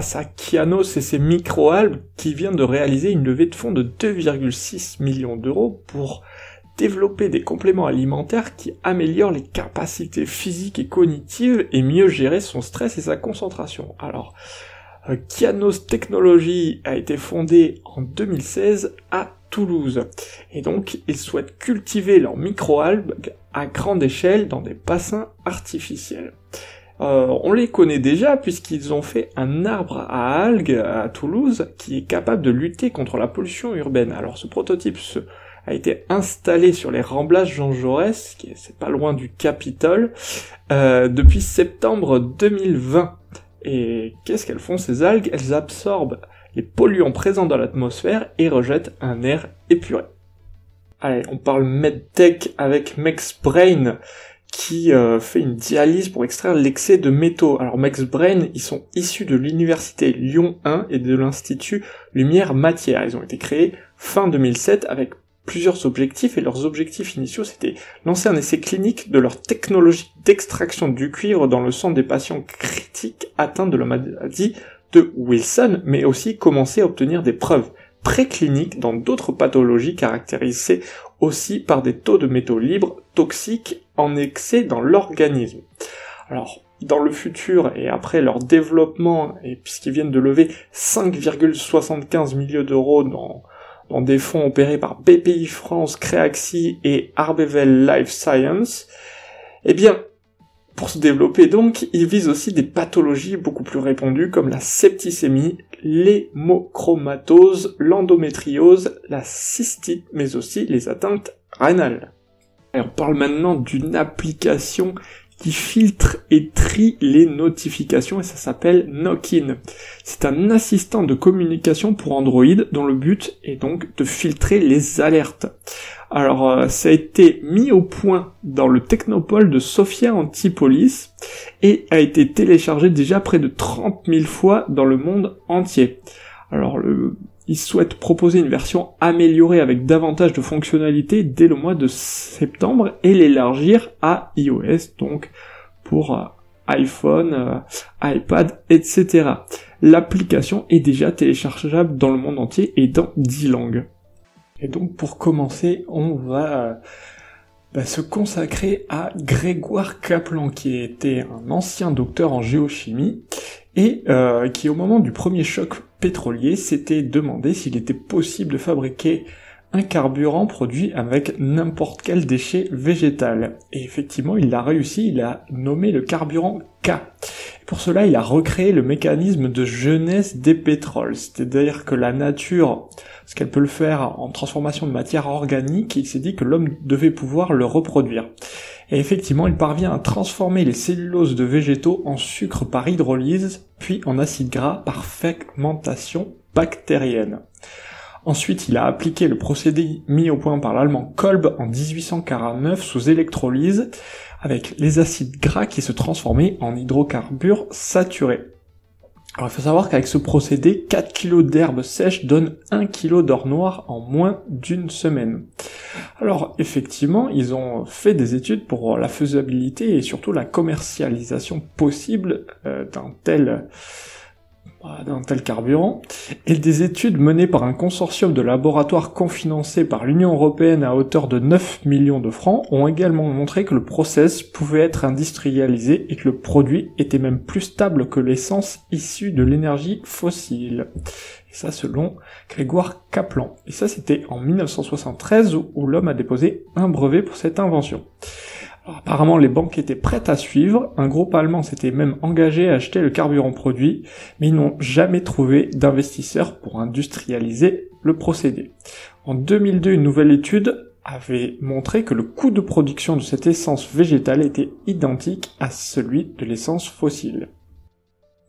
Passe à Kianos et ses microalgues qui vient de réaliser une levée de fonds de 2,6 millions d'euros pour développer des compléments alimentaires qui améliorent les capacités physiques et cognitives et mieux gérer son stress et sa concentration. Alors, euh, Kianos Technologies a été fondée en 2016 à Toulouse. Et donc, ils souhaitent cultiver leurs microalgues à grande échelle dans des bassins artificiels. Euh, on les connaît déjà puisqu'ils ont fait un arbre à algues à Toulouse qui est capable de lutter contre la pollution urbaine. Alors ce prototype a été installé sur les remblages Jean Jaurès, qui est pas loin du Capitole, euh, depuis septembre 2020. Et qu'est-ce qu'elles font ces algues? Elles absorbent les polluants présents dans l'atmosphère et rejettent un air épuré. Allez, on parle medtech avec MexBrain qui euh, fait une dialyse pour extraire l'excès de métaux. Alors Max Brain, ils sont issus de l'université Lyon 1 et de l'institut Lumière Matière. Ils ont été créés fin 2007 avec plusieurs objectifs et leurs objectifs initiaux c'était lancer un essai clinique de leur technologie d'extraction du cuivre dans le sang des patients critiques atteints de la maladie de Wilson, mais aussi commencer à obtenir des preuves précliniques dans d'autres pathologies caractérisées aussi par des taux de métaux libres toxiques en excès dans l'organisme. Alors, dans le futur et après leur développement, et puisqu'ils viennent de lever 5,75 millions d'euros dans, des fonds opérés par BPI France, Créaxi et Arbevel Life Science, eh bien, pour se développer donc, ils visent aussi des pathologies beaucoup plus répandues comme la septicémie, l'hémochromatose, l'endométriose, la cystite, mais aussi les atteintes rénales. On parle maintenant d'une application qui filtre et trie les notifications et ça s'appelle Knockin. C'est un assistant de communication pour Android dont le but est donc de filtrer les alertes. Alors euh, ça a été mis au point dans le technopole de Sofia Antipolis et a été téléchargé déjà près de 30 000 fois dans le monde entier. Alors le ils souhaitent proposer une version améliorée avec davantage de fonctionnalités dès le mois de septembre et l'élargir à iOS, donc pour euh, iPhone, euh, iPad, etc. L'application est déjà téléchargeable dans le monde entier et dans 10 langues. Et donc pour commencer, on va euh, bah, se consacrer à Grégoire Kaplan, qui était un ancien docteur en géochimie et qui au moment du premier choc pétrolier s'était demandé s'il était possible de fabriquer un carburant produit avec n'importe quel déchet végétal. Et effectivement, il l'a réussi, il a nommé le carburant K. pour cela, il a recréé le mécanisme de jeunesse des pétroles. C'est-à-dire que la nature, ce qu'elle peut le faire en transformation de matière organique, il s'est dit que l'homme devait pouvoir le reproduire. Et effectivement, il parvient à transformer les celluloses de végétaux en sucre par hydrolyse, puis en acide gras par fermentation bactérienne. Ensuite, il a appliqué le procédé mis au point par l'allemand Kolb en 1849 sous électrolyse, avec les acides gras qui se transformaient en hydrocarbures saturés. Alors il faut savoir qu'avec ce procédé, 4 kg d'herbe sèche donnent 1 kg d'or noir en moins d'une semaine. Alors effectivement, ils ont fait des études pour la faisabilité et surtout la commercialisation possible euh, d'un tel d'un tel carburant, et des études menées par un consortium de laboratoires confinancés par l'Union Européenne à hauteur de 9 millions de francs ont également montré que le process pouvait être industrialisé et que le produit était même plus stable que l'essence issue de l'énergie fossile. Et ça selon Grégoire Kaplan. Et ça c'était en 1973 où l'homme a déposé un brevet pour cette invention apparemment, les banques étaient prêtes à suivre. Un groupe allemand s'était même engagé à acheter le carburant produit, mais ils n'ont jamais trouvé d'investisseurs pour industrialiser le procédé. En 2002, une nouvelle étude avait montré que le coût de production de cette essence végétale était identique à celui de l'essence fossile.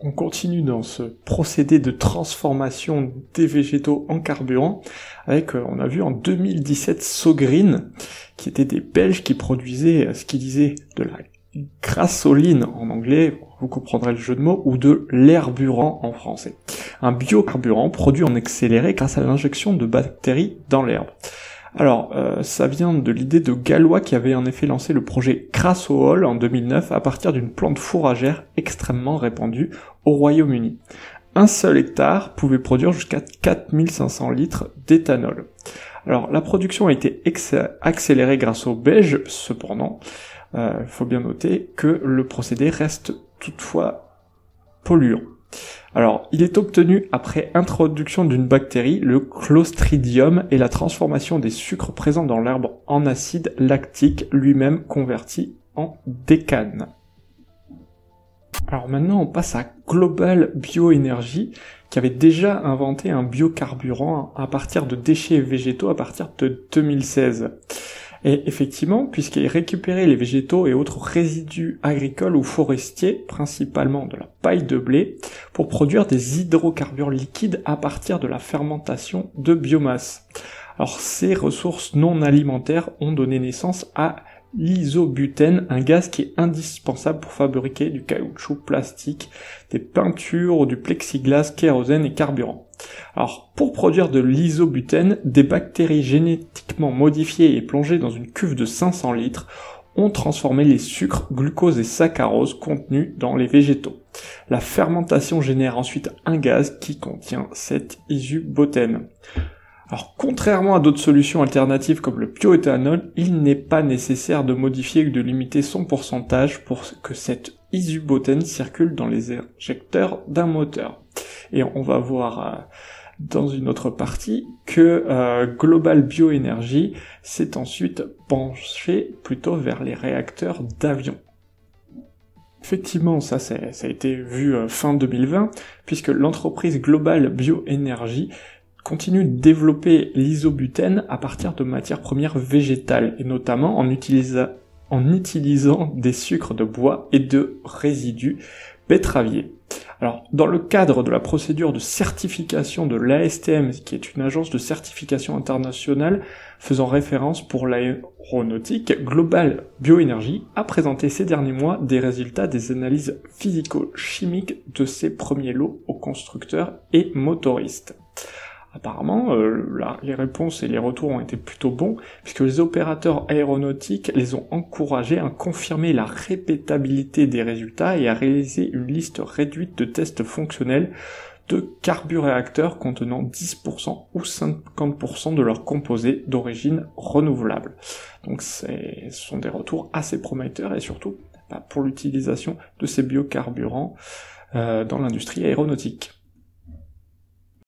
On continue dans ce procédé de transformation des végétaux en carburant avec, euh, on a vu en 2017 Sogreen, qui étaient des Belges qui produisaient euh, ce qu'ils disaient de la grassoline en anglais, vous comprendrez le jeu de mots, ou de l'herburant en français. Un biocarburant produit en accéléré grâce à l'injection de bactéries dans l'herbe. Alors, euh, ça vient de l'idée de Gallois qui avait en effet lancé le projet Crassohol en 2009 à partir d'une plante fourragère extrêmement répandue au Royaume-Uni. Un seul hectare pouvait produire jusqu'à 4500 litres d'éthanol. Alors, la production a été accélérée grâce au beige, cependant, il euh, faut bien noter que le procédé reste toutefois polluant. Alors, il est obtenu après introduction d'une bactérie, le Clostridium, et la transformation des sucres présents dans l'herbe en acide lactique, lui-même converti en décane. Alors maintenant, on passe à Global Bioénergie, qui avait déjà inventé un biocarburant à partir de déchets végétaux à partir de 2016. Et effectivement, puisqu'il récupérait les végétaux et autres résidus agricoles ou forestiers, principalement de la paille de blé, pour produire des hydrocarbures liquides à partir de la fermentation de biomasse. Alors ces ressources non alimentaires ont donné naissance à l'isobutène, un gaz qui est indispensable pour fabriquer du caoutchouc plastique, des peintures, du plexiglas, kérosène et carburant. Alors, pour produire de l'isobutène, des bactéries génétiquement modifiées et plongées dans une cuve de 500 litres ont transformé les sucres, glucose et saccharose contenus dans les végétaux. La fermentation génère ensuite un gaz qui contient cet isobutène. Alors, contrairement à d'autres solutions alternatives comme le bioéthanol, il n'est pas nécessaire de modifier ou de limiter son pourcentage pour que cette isobutène circule dans les injecteurs d'un moteur. Et on va voir euh, dans une autre partie que euh, Global Bioénergie s'est ensuite penché plutôt vers les réacteurs d'avion. Effectivement, ça, ça a été vu euh, fin 2020, puisque l'entreprise Global Bioénergie continue de développer l'isobutène à partir de matières premières végétales, et notamment en, utilisant des sucres de bois et de résidus pétraviers. Alors, dans le cadre de la procédure de certification de l'ASTM, qui est une agence de certification internationale faisant référence pour l'aéronautique, Global Bioénergie a présenté ces derniers mois des résultats des analyses physico-chimiques de ses premiers lots aux constructeurs et motoristes. Apparemment, euh, les réponses et les retours ont été plutôt bons, puisque les opérateurs aéronautiques les ont encouragés à confirmer la répétabilité des résultats et à réaliser une liste réduite de tests fonctionnels de carburéacteurs contenant 10% ou 50% de leurs composés d'origine renouvelable. Donc ce sont des retours assez prometteurs et surtout pour l'utilisation de ces biocarburants euh, dans l'industrie aéronautique.